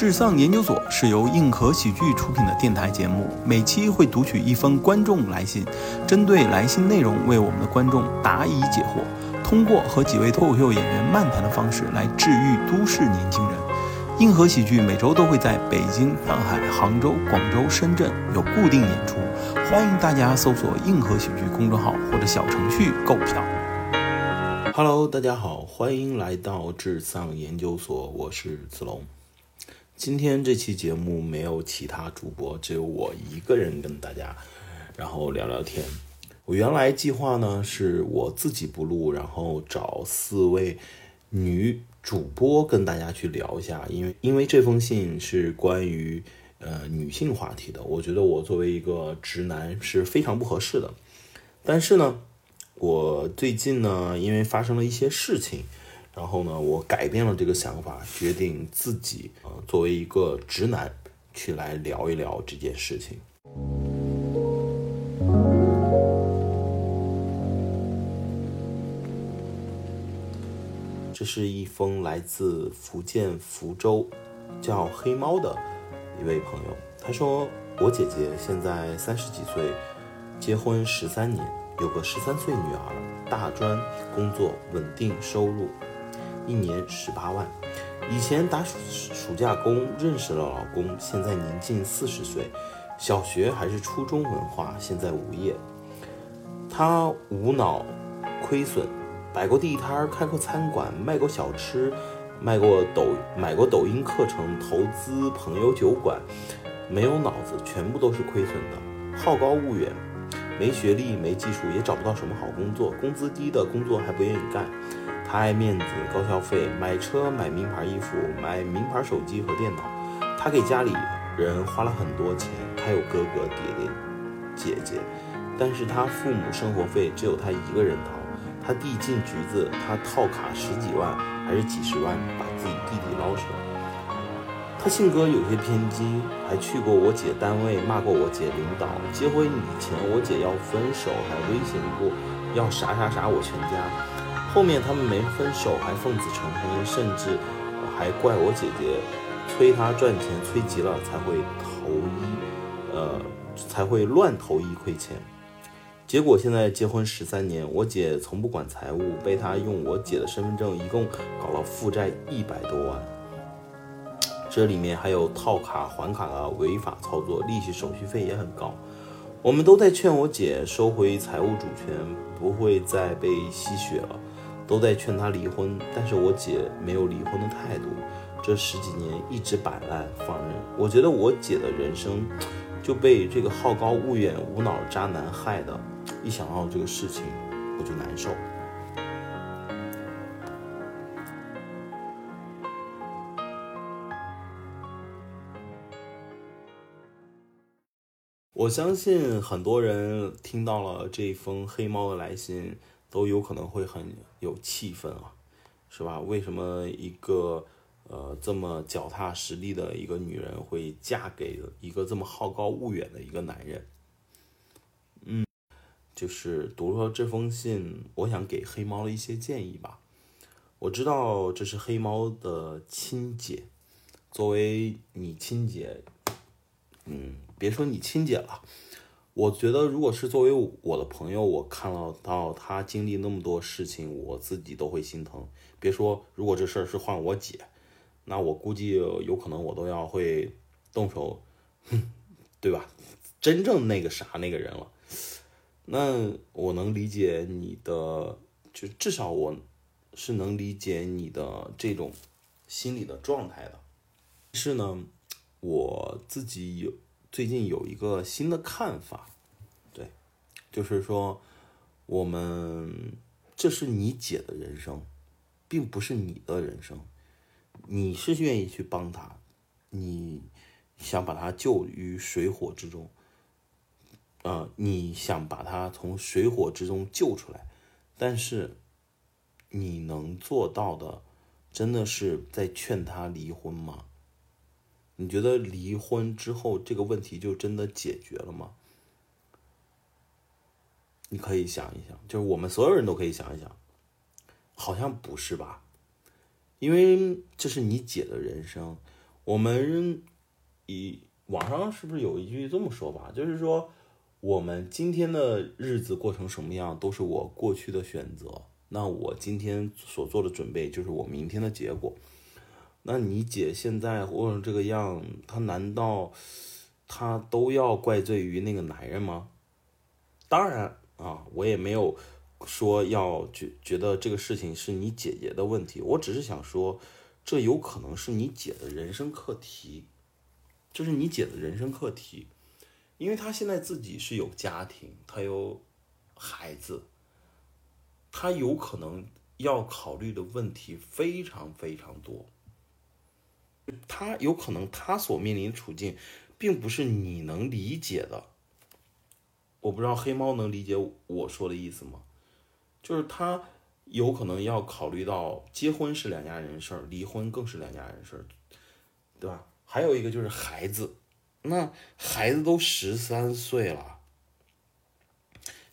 智丧研究所是由硬核喜剧出品的电台节目，每期会读取一封观众来信，针对来信内容为我们的观众答疑解惑，通过和几位脱口秀演员漫谈的方式来治愈都市年轻人。硬核喜剧每周都会在北京、上海、杭州、广州、深圳有固定演出，欢迎大家搜索“硬核喜剧”公众号或者小程序购票。Hello，大家好，欢迎来到智丧研究所，我是子龙。今天这期节目没有其他主播，只有我一个人跟大家，然后聊聊天。我原来计划呢是我自己不录，然后找四位女主播跟大家去聊一下，因为因为这封信是关于呃女性话题的，我觉得我作为一个直男是非常不合适的。但是呢，我最近呢因为发生了一些事情。然后呢，我改变了这个想法，决定自己呃作为一个直男去来聊一聊这件事情。这是一封来自福建福州叫黑猫的一位朋友，他说：“我姐姐现在三十几岁，结婚十三年，有个十三岁女儿，大专，工作稳定，收入。”一年十八万，以前打暑暑假工认识了老公，现在年近四十岁，小学还是初中文化，现在无业。他无脑亏损，摆过地摊，开过餐馆，卖过小吃，卖过抖买过抖音课程，投资朋友酒馆，没有脑子，全部都是亏损的。好高骛远，没学历，没技术，也找不到什么好工作，工资低的工作还不愿意干。他爱面子，高消费，买车、买名牌衣服、买名牌手机和电脑。他给家里人花了很多钱。他有哥哥、爹爹、姐姐，但是他父母生活费只有他一个人掏。他弟进局子，他套卡十几万还是几十万把自己弟弟捞出来。他性格有些偏激，还去过我姐单位骂过我姐领导。结婚以前我姐要分手，还威胁过要啥啥啥我全家。后面他们没分手，还奉子成婚，甚至还怪我姐姐催他赚钱，催急了才会投医，呃，才会乱投医亏钱。结果现在结婚十三年，我姐从不管财务，被他用我姐的身份证，一共搞了负债一百多万。这里面还有套卡还卡的违法操作，利息手续费也很高。我们都在劝我姐收回财务主权，不会再被吸血了。都在劝他离婚，但是我姐没有离婚的态度，这十几年一直摆烂放任。我觉得我姐的人生就被这个好高骛远、无脑渣男害的，一想到这个事情我就难受。我相信很多人听到了这一封黑猫的来信。都有可能会很有气氛啊，是吧？为什么一个呃这么脚踏实地的一个女人会嫁给一个这么好高骛远的一个男人？嗯，就是读了这封信，我想给黑猫的一些建议吧。我知道这是黑猫的亲姐，作为你亲姐，嗯，别说你亲姐了。我觉得，如果是作为我的朋友，我看到到他经历那么多事情，我自己都会心疼。别说，如果这事儿是换我姐，那我估计有可能我都要会动手，哼，对吧？真正那个啥那个人了。那我能理解你的，就至少我是能理解你的这种心理的状态的。是呢，我自己有。最近有一个新的看法，对，就是说，我们这是你姐的人生，并不是你的人生。你是愿意去帮她，你想把她救于水火之中，呃，你想把她从水火之中救出来，但是你能做到的，真的是在劝她离婚吗？你觉得离婚之后这个问题就真的解决了吗？你可以想一想，就是我们所有人都可以想一想，好像不是吧？因为这是你姐的人生，我们以网上是不是有一句这么说吧？就是说，我们今天的日子过成什么样，都是我过去的选择。那我今天所做的准备，就是我明天的结果。那你姐现在活成这个样，她难道她都要怪罪于那个男人吗？当然啊，我也没有说要觉觉得这个事情是你姐姐的问题，我只是想说，这有可能是你姐的人生课题。这是你姐的人生课题，因为她现在自己是有家庭，她有孩子，她有可能要考虑的问题非常非常多。他有可能他所面临的处境，并不是你能理解的。我不知道黑猫能理解我说的意思吗？就是他有可能要考虑到结婚是两家人事儿，离婚更是两家人事儿，对吧？还有一个就是孩子，那孩子都十三岁了，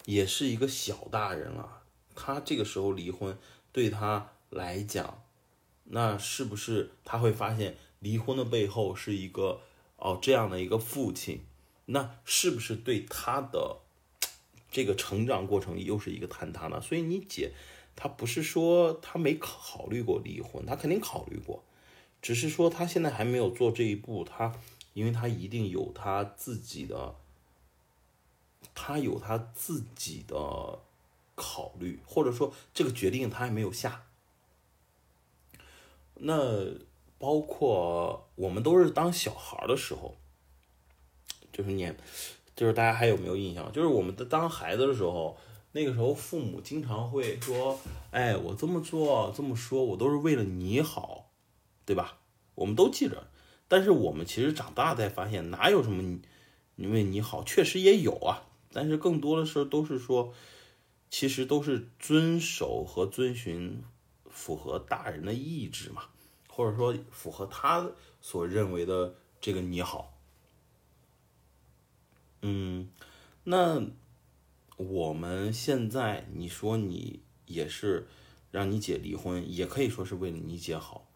也是一个小大人了。他这个时候离婚，对他来讲，那是不是他会发现离婚的背后是一个哦这样的一个父亲？那是不是对他的这个成长过程又是一个坍塌呢？所以你姐，她不是说她没考虑过离婚，她肯定考虑过。只是说他现在还没有做这一步，他，因为他一定有他自己的，他有他自己的考虑，或者说这个决定他还没有下。那包括我们都是当小孩的时候，就是念，就是大家还有没有印象？就是我们的当孩子的时候，那个时候父母经常会说：“哎，我这么做这么说，我都是为了你好。”对吧？我们都记着，但是我们其实长大才发现，哪有什么你为你好，确实也有啊，但是更多的时候都是说，其实都是遵守和遵循符合大人的意志嘛，或者说符合他所认为的这个你好。嗯，那我们现在你说你也是让你姐离婚，也可以说是为了你姐好。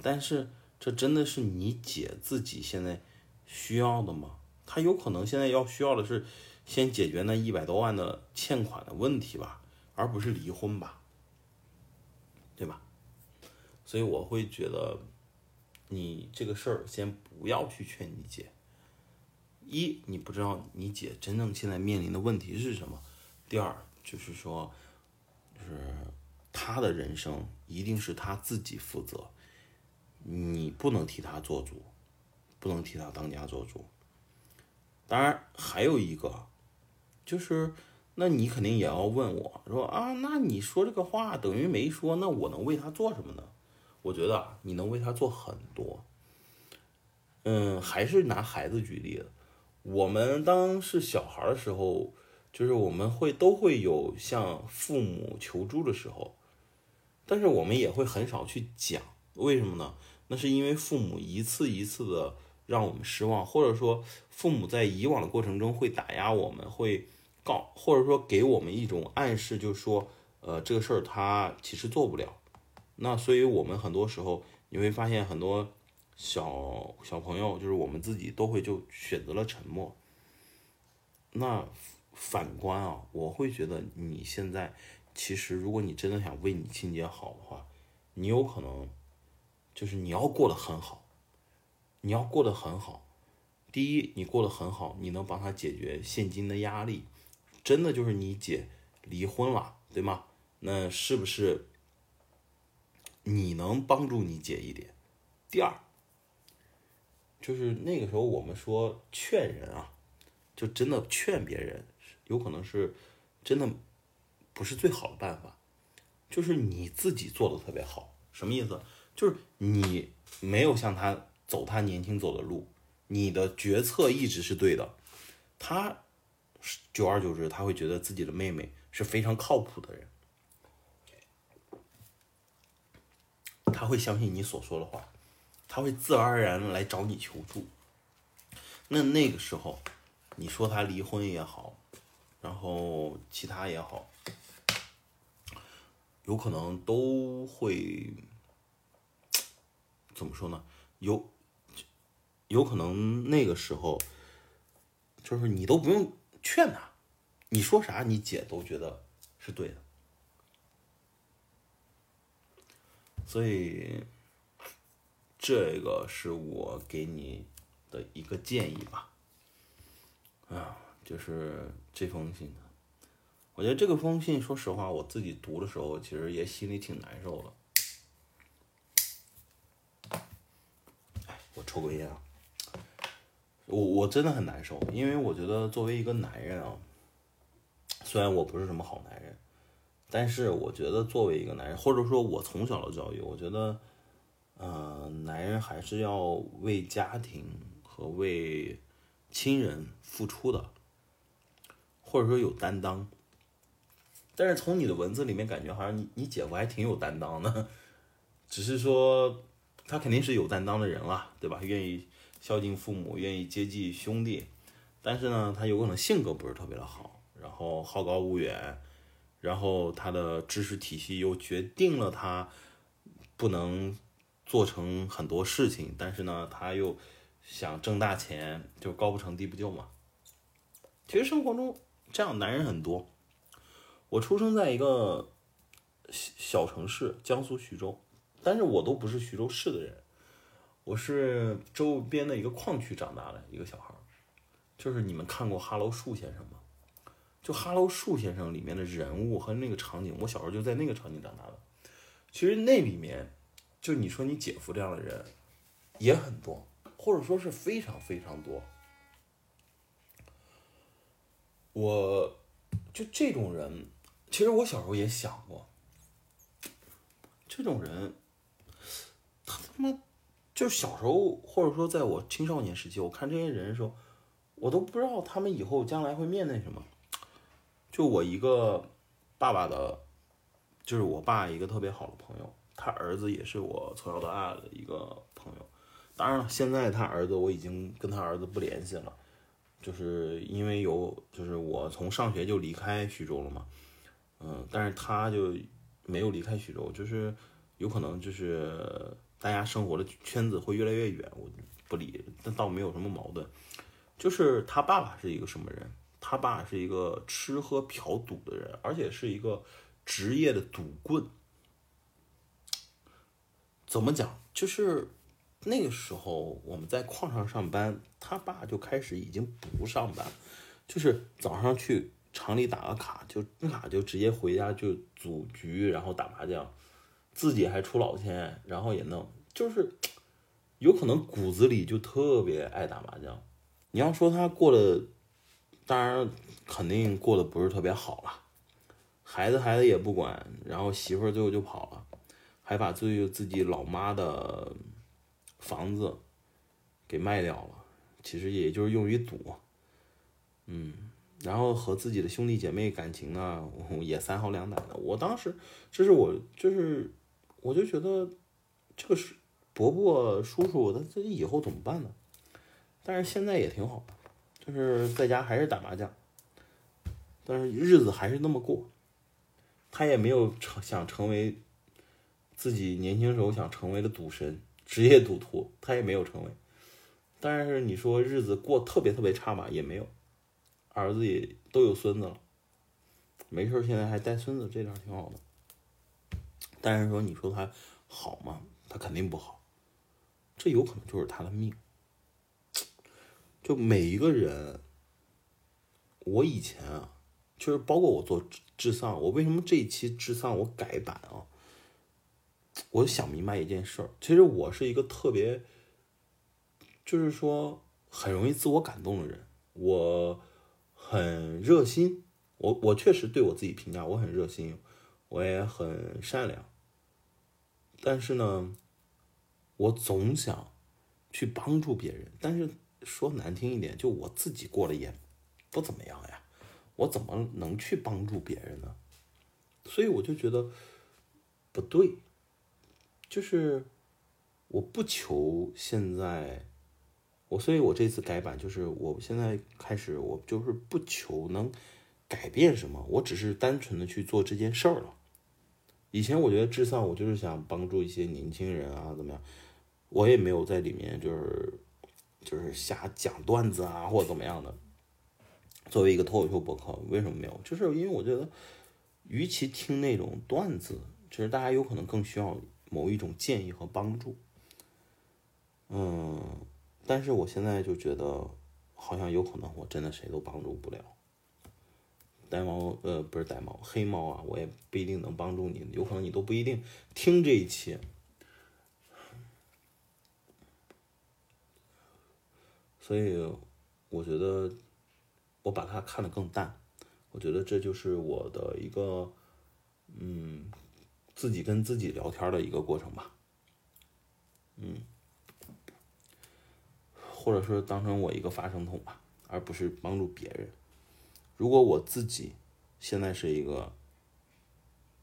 但是这真的是你姐自己现在需要的吗？她有可能现在要需要的是先解决那一百多万的欠款的问题吧，而不是离婚吧，对吧？所以我会觉得你这个事儿先不要去劝你姐。一，你不知道你姐真正现在面临的问题是什么；第二，就是说，就是她的人生一定是她自己负责。你不能替他做主，不能替他当家做主。当然，还有一个，就是，那你肯定也要问我说啊，那你说这个话等于没说，那我能为他做什么呢？我觉得你能为他做很多。嗯，还是拿孩子举例，我们当是小孩的时候，就是我们会都会有向父母求助的时候，但是我们也会很少去讲，为什么呢？那是因为父母一次一次的让我们失望，或者说父母在以往的过程中会打压我们，会告，或者说给我们一种暗示，就是说，呃，这个事儿他其实做不了。那所以我们很多时候你会发现，很多小小朋友，就是我们自己都会就选择了沉默。那反观啊，我会觉得你现在其实，如果你真的想为你亲姐好的话，你有可能。就是你要过得很好，你要过得很好。第一，你过得很好，你能帮他解决现金的压力，真的就是你姐离婚了，对吗？那是不是你能帮助你姐一点？第二，就是那个时候我们说劝人啊，就真的劝别人，有可能是真的不是最好的办法。就是你自己做的特别好，什么意思？就是你没有像他走他年轻走的路，你的决策一直是对的。他久而久之，他会觉得自己的妹妹是非常靠谱的人，他会相信你所说的话，他会自然而然来找你求助。那那个时候，你说他离婚也好，然后其他也好，有可能都会。怎么说呢？有有可能那个时候，就是你都不用劝他，你说啥你姐都觉得是对的，所以这个是我给你的一个建议吧。啊，就是这封信，我觉得这个封信，说实话，我自己读的时候，其实也心里挺难受的。哎，我抽根烟啊。我我真的很难受，因为我觉得作为一个男人啊，虽然我不是什么好男人，但是我觉得作为一个男人，或者说我从小的教育，我觉得，呃，男人还是要为家庭和为亲人付出的，或者说有担当。但是从你的文字里面感觉好像你你姐夫还挺有担当的，只是说他肯定是有担当的人了，对吧？愿意。孝敬父母，愿意接济兄弟，但是呢，他有可能性格不是特别的好，然后好高骛远，然后他的知识体系又决定了他不能做成很多事情，但是呢，他又想挣大钱，就高不成低不就嘛。其实生活中这样男人很多。我出生在一个小城市，江苏徐州，但是我都不是徐州市的人。我是周边的一个矿区长大的一个小孩就是你们看过《哈喽树先生》吗？就《哈喽树先生》里面的人物和那个场景，我小时候就在那个场景长大的。其实那里面，就你说你姐夫这样的人也很多，或者说是非常非常多。我就这种人，其实我小时候也想过，这种人，他他妈。就小时候，或者说在我青少年时期，我看这些人的时候，我都不知道他们以后将来会面对什么。就我一个爸爸的，就是我爸一个特别好的朋友，他儿子也是我从小到大的一个朋友。当然了，现在他儿子我已经跟他儿子不联系了，就是因为有，就是我从上学就离开徐州了嘛。嗯，但是他就没有离开徐州，就是有可能就是。大家生活的圈子会越来越远，我不理，但倒没有什么矛盾。就是他爸爸是一个什么人？他爸是一个吃喝嫖赌的人，而且是一个职业的赌棍。怎么讲？就是那个时候我们在矿上上班，他爸就开始已经不上班，就是早上去厂里打个卡，就那卡就直接回家就组局，然后打麻将。自己还出老千，然后也弄，就是有可能骨子里就特别爱打麻将。你要说他过得，当然肯定过得不是特别好了，孩子孩子也不管，然后媳妇儿最后就跑了，还把最后自己老妈的房子给卖掉了，其实也就是用于赌，嗯，然后和自己的兄弟姐妹感情呢 也三好两歹的。我当时，这是我就是。我就觉得这个是伯伯叔叔，他自己以后怎么办呢？但是现在也挺好，就是在家还是打麻将，但是日子还是那么过。他也没有成想成为自己年轻时候想成为的赌神、职业赌徒，他也没有成为。但是你说日子过特别特别差嘛，也没有。儿子也都有孙子了，没事现在还带孙子，这点挺好的。但是说，你说他好吗？他肯定不好，这有可能就是他的命。就每一个人，我以前啊，就是包括我做智丧，我为什么这一期智丧我改版啊？我想明白一件事儿，其实我是一个特别，就是说很容易自我感动的人，我很热心，我我确实对我自己评价，我很热心，我也很善良。但是呢，我总想去帮助别人，但是说难听一点，就我自己过得也不怎么样呀，我怎么能去帮助别人呢？所以我就觉得不对，就是我不求现在，我所以，我这次改版就是我现在开始，我就是不求能改变什么，我只是单纯的去做这件事儿了。以前我觉得智丧，我就是想帮助一些年轻人啊，怎么样？我也没有在里面就是就是瞎讲段子啊，或者怎么样的。作为一个脱口秀博客，为什么没有？就是因为我觉得，与其听那种段子，其实大家有可能更需要某一种建议和帮助。嗯，但是我现在就觉得，好像有可能我真的谁都帮助不了。呆猫，呃，不是呆猫，黑猫啊，我也不一定能帮助你，有可能你都不一定听这一期。所以，我觉得我把它看得更淡。我觉得这就是我的一个，嗯，自己跟自己聊天的一个过程吧。嗯，或者说当成我一个发声筒吧，而不是帮助别人。如果我自己现在是一个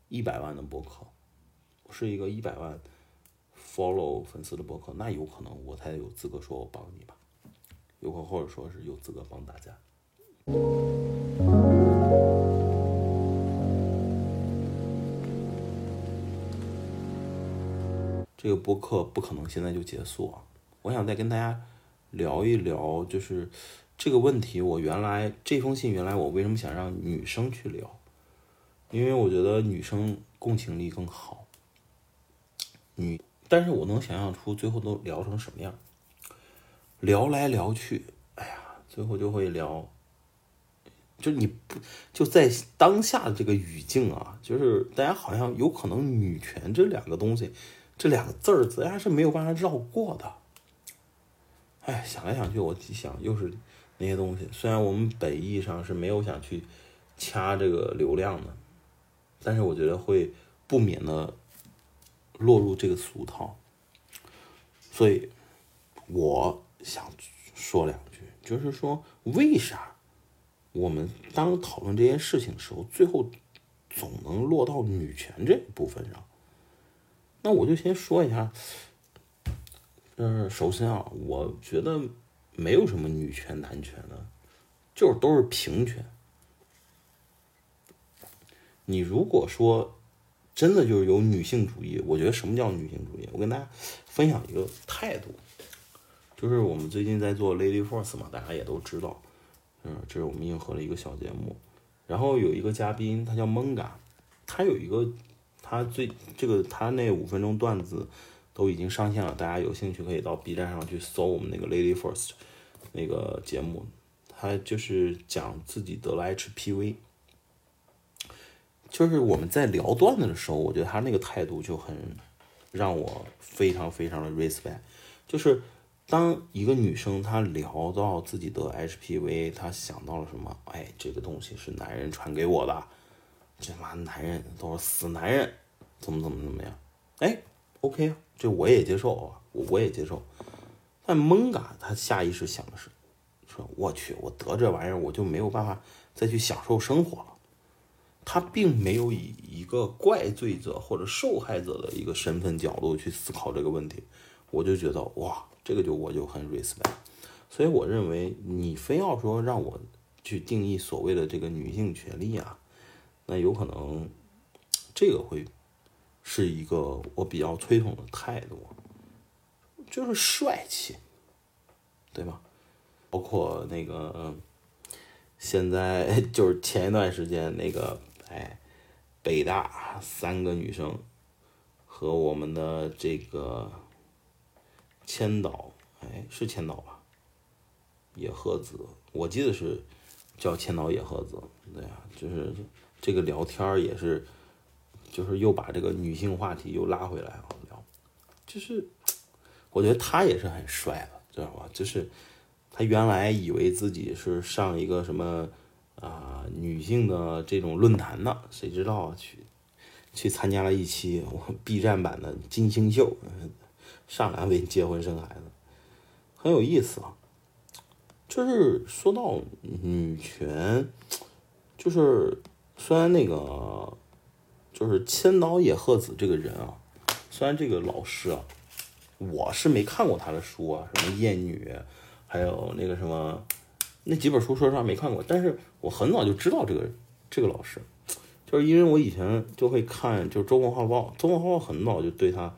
一百万的博客，是一个一百万 follow 粉丝的博客，那有可能我才有资格说我帮你吧。有可或者说是有资格帮大家。这个播客不可能现在就结束啊！我想再跟大家聊一聊，就是这个问题。我原来这封信，原来我为什么想让女生去聊？因为我觉得女生共情力更好。女，但是我能想象出最后都聊成什么样。聊来聊去，哎呀，最后就会聊，就你不就在当下的这个语境啊，就是大家好像有可能女权这两个东西，这两个字儿，大家是没有办法绕过的。哎，想来想去，我想又是那些东西。虽然我们本意上是没有想去掐这个流量的，但是我觉得会不免的落入这个俗套，所以，我。想说两句，就是说，为啥我们当讨论这件事情的时候，最后总能落到女权这部分上？那我就先说一下，嗯，首先啊，我觉得没有什么女权男权的，就是都是平权。你如果说真的就是有女性主义，我觉得什么叫女性主义？我跟大家分享一个态度。就是我们最近在做 Lady Force 嘛，大家也都知道，嗯，这是我们硬核的一个小节目。然后有一个嘉宾，他叫蒙嘎，他有一个，他最这个他那五分钟段子都已经上线了，大家有兴趣可以到 B 站上去搜我们那个 Lady First 那个节目。他就是讲自己得了 HPV，就是我们在聊段子的时候，我觉得他那个态度就很让我非常非常的 respect，就是。当一个女生她聊到自己得 HPV，她想到了什么？哎，这个东西是男人传给我的，这妈男人都是死男人，怎么怎么怎么样？哎，OK 啊，这我也接受啊，我我也接受。但蒙嘎他下意识想的是，说我去，我得这玩意儿，我就没有办法再去享受生活了。他并没有以一个怪罪者或者受害者的一个身份角度去思考这个问题，我就觉得哇。这个就我就很 respect，所以我认为你非要说让我去定义所谓的这个女性权利啊，那有可能这个会是一个我比较推崇的态度，就是帅气，对吗？包括那个现在 就是前一段时间那个哎，北大三个女生和我们的这个。千岛，哎，是千岛吧？野鹤子，我记得是叫千岛野鹤子。对呀，就是这个聊天也是，就是又把这个女性话题又拉回来了聊。就是我觉得他也是很帅的，知道吧？就是他原来以为自己是上一个什么啊女性的这种论坛呢，谁知道去去参加了一期我 B 站版的金星秀。上来为结婚生孩子，很有意思啊。就是说到女权，就是虽然那个就是千岛野鹤子这个人啊，虽然这个老师啊，我是没看过他的书啊，什么《艳女》，还有那个什么那几本书，说实话没看过。但是我很早就知道这个这个老师，就是因为我以前就会看，就是《中国画报》，《中国画报》很早就对他。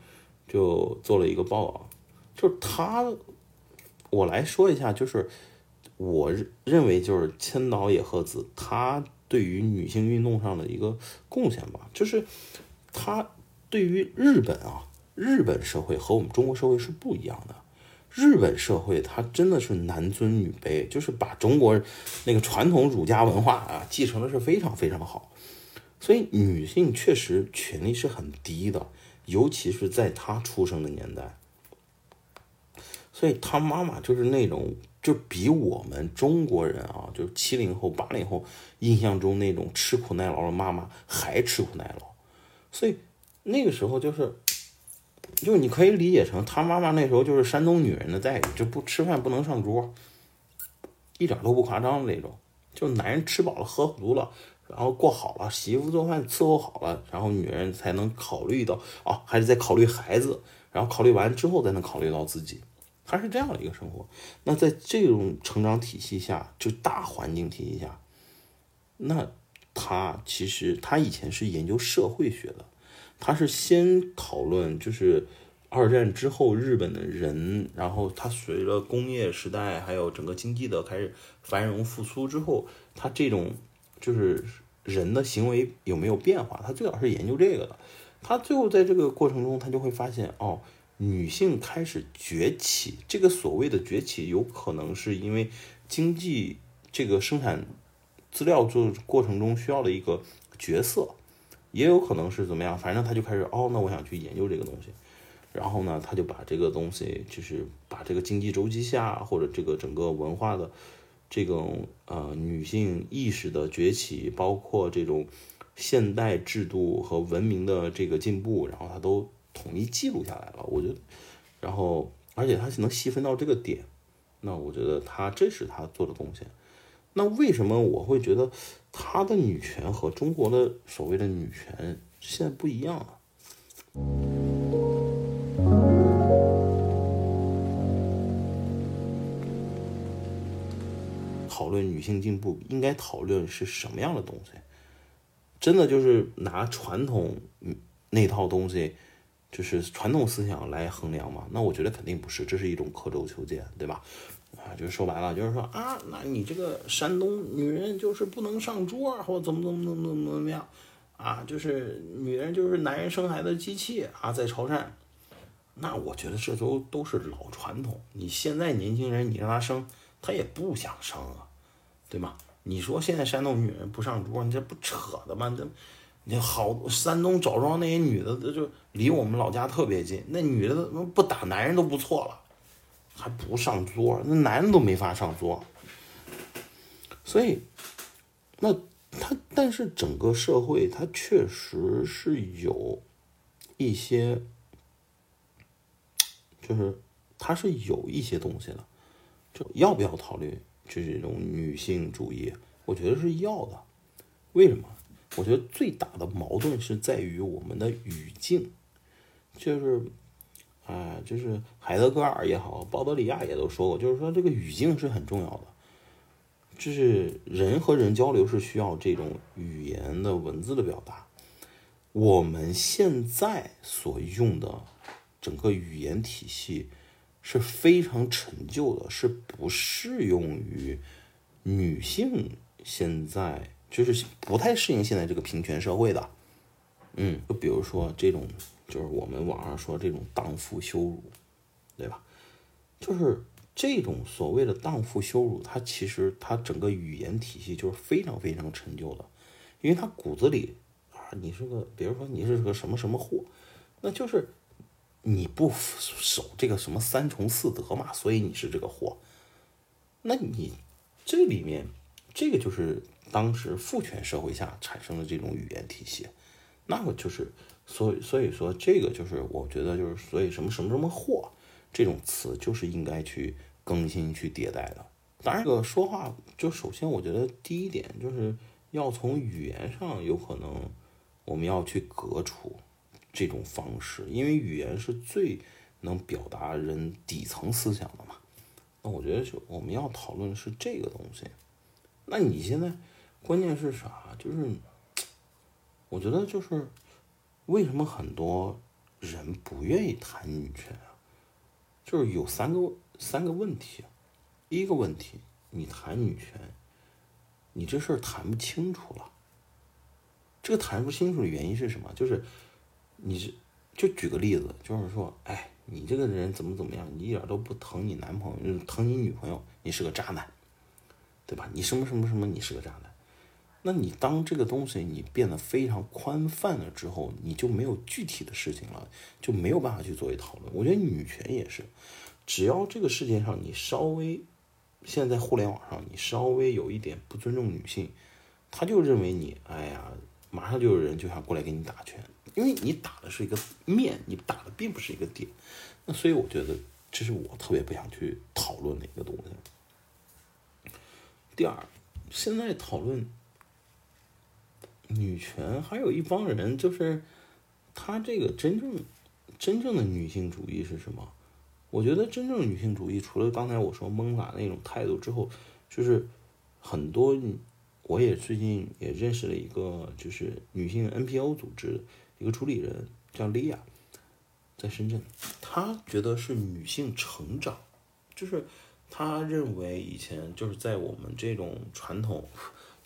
就做了一个报告，就是他，我来说一下，就是我认为就是千岛野鹤子他对于女性运动上的一个贡献吧，就是他对于日本啊，日本社会和我们中国社会是不一样的。日本社会它真的是男尊女卑，就是把中国那个传统儒家文化啊继承的是非常非常好，所以女性确实权利是很低的，尤其是在她出生的年代。所以她妈妈就是那种，就比我们中国人啊，就是七零后、八零后印象中那种吃苦耐劳的妈妈还吃苦耐劳。所以那个时候就是，就你可以理解成她妈妈那时候就是山东女人的待遇，就不吃饭不能上桌，一点都不夸张的那种。就男人吃饱了喝足了，然后过好了，媳妇做饭伺候好了，然后女人才能考虑到啊，还是在考虑孩子，然后考虑完之后才能考虑到自己。他是这样的一个生活，那在这种成长体系下，就大环境体系下，那他其实他以前是研究社会学的，他是先讨论就是二战之后日本的人，然后他随着工业时代还有整个经济的开始繁荣复苏之后，他这种就是人的行为有没有变化，他最早是研究这个的，他最后在这个过程中，他就会发现哦。女性开始崛起，这个所谓的崛起，有可能是因为经济这个生产资料做过程中需要的一个角色，也有可能是怎么样，反正他就开始哦，那我想去研究这个东西，然后呢，他就把这个东西，就是把这个经济周期下或者这个整个文化的这种呃女性意识的崛起，包括这种现代制度和文明的这个进步，然后他都。统一记录下来了，我觉得，然后而且他能细分到这个点，那我觉得他这是他做的贡献。那为什么我会觉得他的女权和中国的所谓的女权现在不一样啊？讨论女性进步应该讨论是什么样的东西？真的就是拿传统那套东西？就是传统思想来衡量嘛？那我觉得肯定不是，这是一种刻舟求剑，对吧？啊，就是说白了，就是说啊，那你这个山东女人就是不能上桌，或怎么怎么怎么怎么怎么样啊？就是女人就是男人生孩子机器啊，在潮汕，那我觉得这都都是老传统。你现在年轻人，你让他生，他也不想生啊，对吗？你说现在山东女人不上桌，你这不扯的吗？这。你好，山东枣庄那些女的，她就离我们老家特别近。那女的不打男人都不错了，还不上桌，那男人都没法上桌。所以，那他，但是整个社会，他确实是有一些，就是他是有一些东西的。就要不要考虑，就是这种女性主义？我觉得是要的。为什么？我觉得最大的矛盾是在于我们的语境，就是，啊，就是海德格尔也好，鲍德里亚也都说过，就是说这个语境是很重要的，就是人和人交流是需要这种语言的文字的表达。我们现在所用的整个语言体系是非常陈旧的，是不适用于女性现在。就是不太适应现在这个平权社会的，嗯，就比如说这种，就是我们网上说这种荡妇羞辱，对吧？就是这种所谓的荡妇羞辱，它其实它整个语言体系就是非常非常陈旧的，因为它骨子里啊，你是个，比如说你是个什么什么货，那就是你不守这个什么三从四德嘛，所以你是这个货。那你这里面这个就是。当时父权社会下产生的这种语言体系，那么就是，所以所以说这个就是我觉得就是所以什么什么什么货这种词就是应该去更新去迭代的。当然，这个说话就首先我觉得第一点就是要从语言上有可能我们要去革除这种方式，因为语言是最能表达人底层思想的嘛。那我觉得就我们要讨论是这个东西。那你现在？关键是啥？就是，我觉得就是，为什么很多人不愿意谈女权啊？就是有三个三个问题。第一个问题，你谈女权，你这事儿谈不清楚了。这个谈不清楚的原因是什么？就是你是就举个例子，就是说，哎，你这个人怎么怎么样，你一点都不疼你男朋友，疼你女朋友，你是个渣男，对吧？你什么什么什么，你是个渣男。那你当这个东西你变得非常宽泛了之后，你就没有具体的事情了，就没有办法去作为讨论。我觉得女权也是，只要这个世界上你稍微。现在互联网上，你稍微有一点不尊重女性，他就认为你，哎呀，马上就有人就想过来给你打拳，因为你打的是一个面，你打的并不是一个点。那所以我觉得这是我特别不想去讨论的一个东西。第二，现在讨论女权，还有一帮人就是他这个真正真正的女性主义是什么？我觉得真正女性主义，除了刚才我说蒙法那种态度之后，就是很多，我也最近也认识了一个，就是女性 NPO 组织一个主理人，叫莉亚，在深圳，她觉得是女性成长，就是她认为以前就是在我们这种传统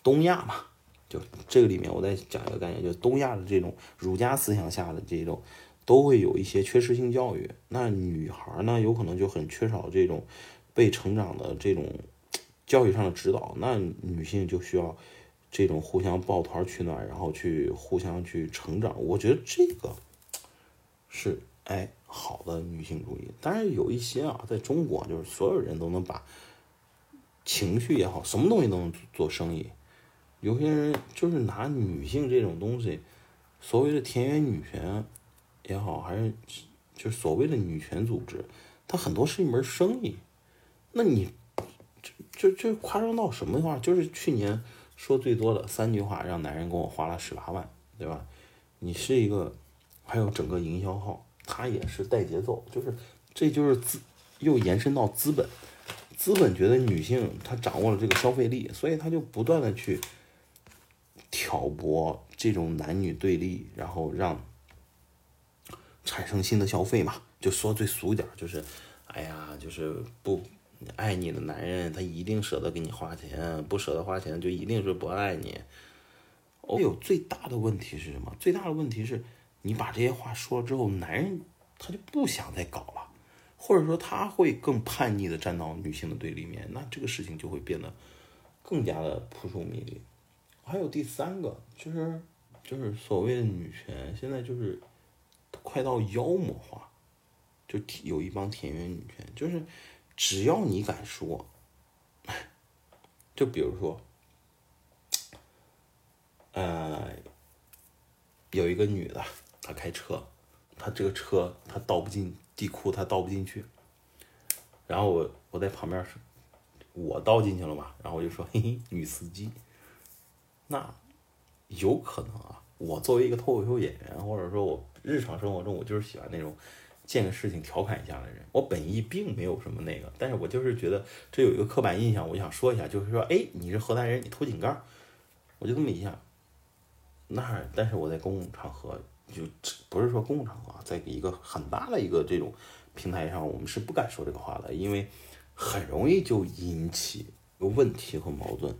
东亚嘛，就这个里面我再讲一个概念，就东亚的这种儒家思想下的这种。都会有一些缺失性教育，那女孩呢，有可能就很缺少这种被成长的这种教育上的指导，那女性就需要这种互相抱团取暖，然后去互相去成长。我觉得这个是哎好的女性主义。但是有一些啊，在中国就是所有人都能把情绪也好，什么东西都能做生意。有些人就是拿女性这种东西，所谓的田园女权。也好，还是就所谓的女权组织，它很多是一门生意。那你这这这夸张到什么话？就是去年说最多的三句话，让男人给我花了十八万，对吧？你是一个，还有整个营销号，它也是带节奏，就是这就是资又延伸到资本，资本觉得女性她掌握了这个消费力，所以他就不断的去挑拨这种男女对立，然后让。产生新的消费嘛？就说最俗一点就是，哎呀，就是不爱你的男人，他一定舍得给你花钱，不舍得花钱就一定是不爱你。哦，呦最大的问题是什么？最大的问题是你把这些话说了之后，男人他就不想再搞了，或者说他会更叛逆的站到女性的对立面，那这个事情就会变得更加的扑朔迷离。还有第三个就是就是所谓的女权，现在就是。快到妖魔化，就有一帮田园女权，就是只要你敢说，就比如说，呃，有一个女的，她开车，她这个车她倒不进地库，她倒不进去，然后我我在旁边说，我倒进去了嘛，然后我就说嘿嘿，女司机，那有可能啊，我作为一个脱口秀演员，或者说我。日常生活中，我就是喜欢那种见个事情调侃一下的人。我本意并没有什么那个，但是我就是觉得这有一个刻板印象，我想说一下，就是说，哎，你是河南人，你偷井盖，我就这么一下。那但是我在公共场合，就不是说公共场合，在一个很大的一个这种平台上，我们是不敢说这个话的，因为很容易就引起问题和矛盾。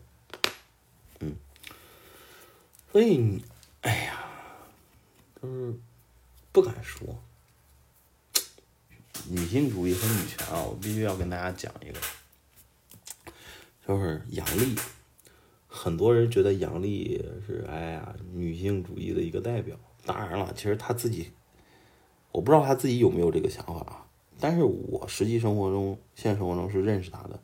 所以，哎呀，就是。不敢说，女性主义和女权啊，我必须要跟大家讲一个，就是杨丽。很多人觉得杨丽是哎呀女性主义的一个代表，当然了，其实她自己，我不知道她自己有没有这个想法啊。但是我实际生活中、现实生活中是认识她的，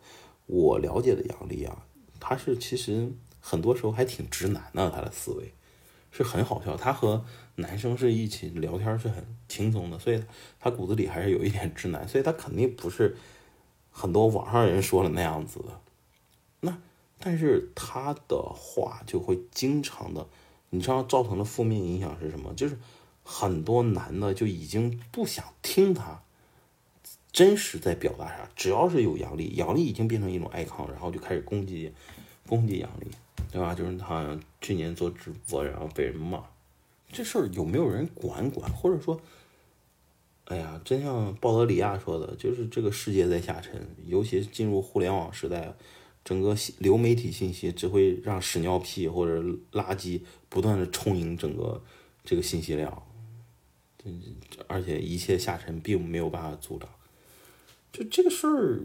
我了解的杨丽啊，她是其实很多时候还挺直男的，他的思维是很好笑，他和。男生是一起聊天是很轻松的，所以他骨子里还是有一点直男，所以他肯定不是很多网上人说的那样子的。那但是他的话就会经常的，你知道造成的负面影响是什么？就是很多男的就已经不想听他真实在表达啥，只要是有杨笠，杨笠已经变成一种爱康，然后就开始攻击攻击杨笠，对吧？就是他去年做直播，然后被人骂。这事儿有没有人管管，或者说，哎呀，真像鲍德里亚说的，就是这个世界在下沉，尤其进入互联网时代，整个流媒体信息只会让屎尿屁或者垃圾不断的充盈整个这个信息量，而且一切下沉并没有办法阻挡。就这个事儿，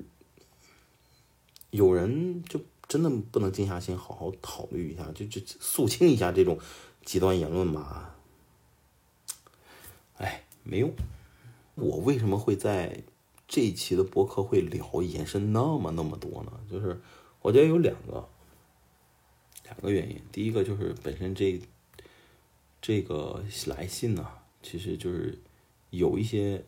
有人就真的不能静下心好好考虑一下，就就肃清一下这种极端言论吧？哎，没用。我为什么会在这一期的博客会聊延伸那么那么多呢？就是我觉得有两个两个原因。第一个就是本身这这个来信呢，其实就是有一些，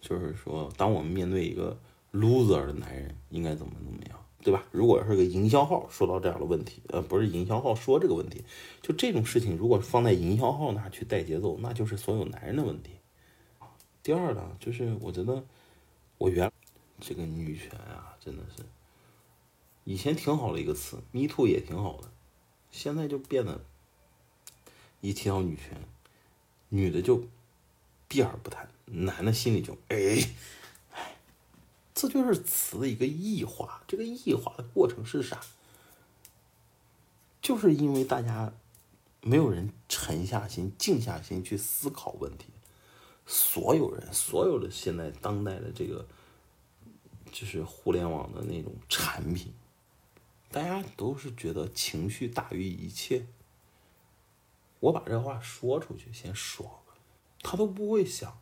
就是说，当我们面对一个 loser 的男人，应该怎么怎么样，对吧？如果是个营销号说到这样的问题，呃，不是营销号说这个问题，就这种事情，如果放在营销号那去带节奏，那就是所有男人的问题。第二呢，就是我觉得我原这个女权啊，真的是以前挺好的一个词，me too 也挺好的，现在就变得一提到女权，女的就避而不谈，男的心里就哎，这就是词的一个异化。这个异化的过程是啥？就是因为大家没有人沉下心、静下心去思考问题。所有人，所有的现在当代的这个，就是互联网的那种产品，大家都是觉得情绪大于一切。我把这话说出去，先爽，他都不会想，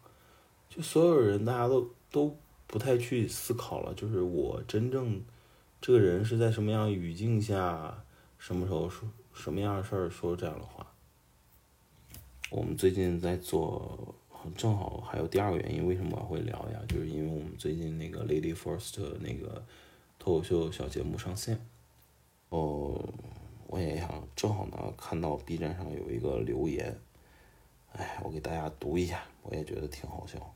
就所有人，大家都都不太去思考了。就是我真正这个人是在什么样语境下，什么时候说什么样的事儿说这样的话。我们最近在做。正好还有第二个原因，为什么我会聊呀？就是因为我们最近那个 Lady First 那个脱口秀小节目上线，哦，我也想正好呢看到 B 站上有一个留言，哎，我给大家读一下，我也觉得挺好笑。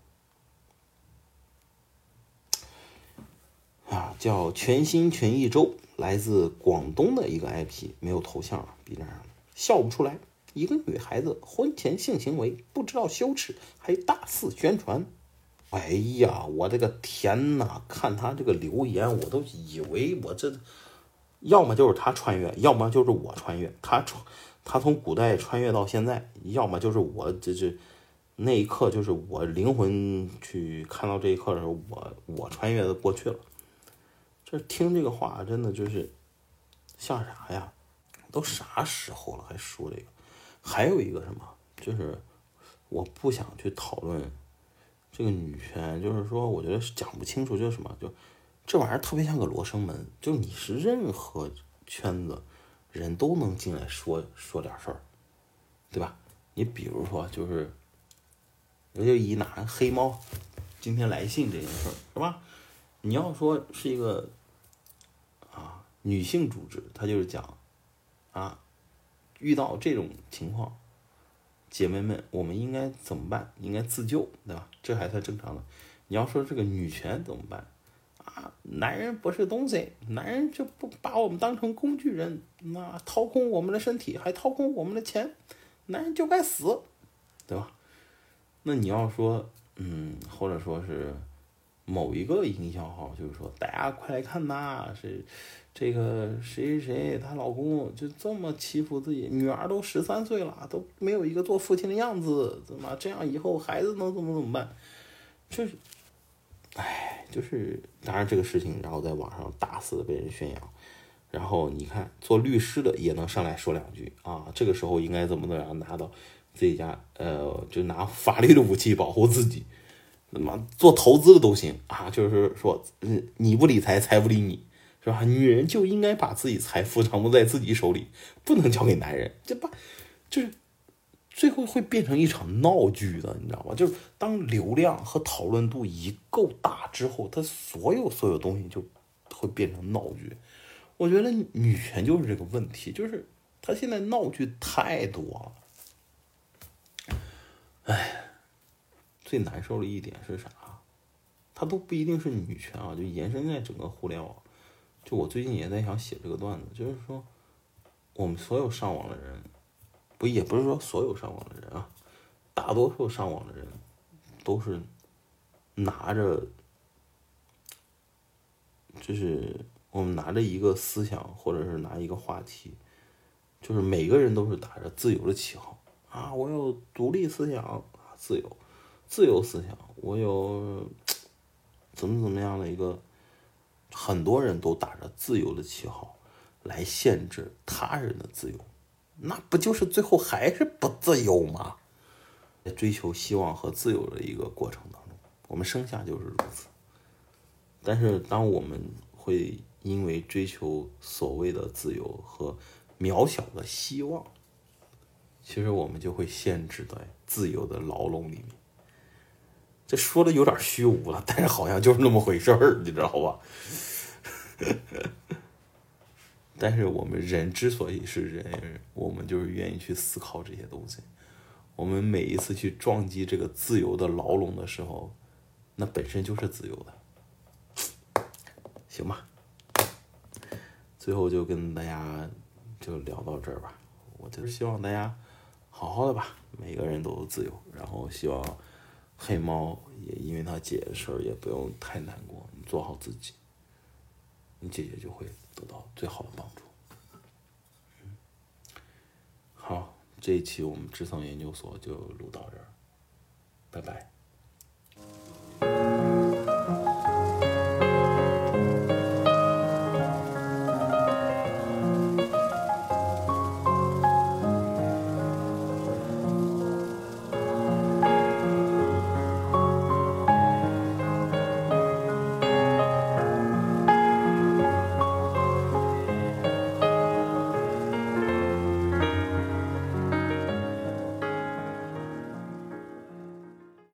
啊，叫全心全意周，来自广东的一个 IP，没有头像啊，B 站上笑不出来。一个女孩子婚前性行为不知道羞耻，还大肆宣传。哎呀，我的个天哪！看他这个留言，我都以为我这要么就是他穿越，要么就是我穿越。他穿，他从古代穿越到现在，要么就是我这这那一刻就是我灵魂去看到这一刻的时候，我我穿越的过去了。这听这个话，真的就是像啥呀？都啥时候了，还说这个？还有一个什么，就是我不想去讨论这个女权，就是说，我觉得讲不清楚，就是什么，就这玩意儿特别像个罗生门，就你是任何圈子人都能进来说说点事儿，对吧？你比如说，就是我就以拿黑猫今天来信这件事儿，是吧？你要说是一个女性组织，她就是讲啊。遇到这种情况，姐妹们，我们应该怎么办？应该自救，对吧？这还算正常的。你要说这个女权怎么办？啊，男人不是东西，男人就不把我们当成工具人，那掏空我们的身体，还掏空我们的钱，男人就该死，对吧？那你要说，嗯，或者说是某一个营销号，就是说，大家快来看呐，是。这个谁谁她老公就这么欺负自己女儿，都十三岁了，都没有一个做父亲的样子，怎么这样？以后孩子能怎么怎么办？就是，哎，就是当然这个事情，然后在网上大肆的被人宣扬，然后你看做律师的也能上来说两句啊，这个时候应该怎么怎么样拿到自己家呃，就拿法律的武器保护自己，那么做投资的都行啊，就是说，嗯，你不理财，财不理你。是吧？女人就应该把自己财富掌握在自己手里，不能交给男人。这把就是最后会变成一场闹剧的，你知道吗？就是当流量和讨论度一够大之后，他所有所有东西就会变成闹剧。我觉得女权就是这个问题，就是他现在闹剧太多了。哎，最难受的一点是啥？它都不一定是女权啊，就延伸在整个互联网。就我最近也在想写这个段子，就是说，我们所有上网的人，不也不是说所有上网的人啊，大多数上网的人都是拿着，就是我们拿着一个思想，或者是拿一个话题，就是每个人都是打着自由的旗号啊，我有独立思想啊，自由，自由思想，我有怎么怎么样的一个，很多人都打着自由的旗号来限制他人的自由，那不就是最后还是不自由吗？在追求希望和自由的一个过程当中，我们生下就是如此。但是，当我们会因为追求所谓的自由和渺小的希望，其实我们就会限制在自由的牢笼里面。这说的有点虚无了，但是好像就是那么回事儿，你知道吧？但是我们人之所以是人，我们就是愿意去思考这些东西。我们每一次去撞击这个自由的牢笼的时候，那本身就是自由的，行吧？最后就跟大家就聊到这儿吧。我就是希望大家好好的吧，每个人都有自由。然后希望黑猫也因为他姐的事儿也不用太难过，你做好自己，你姐姐就会得到最好的帮助。嗯，好。这一期我们智藏研究所就录到这儿，拜拜。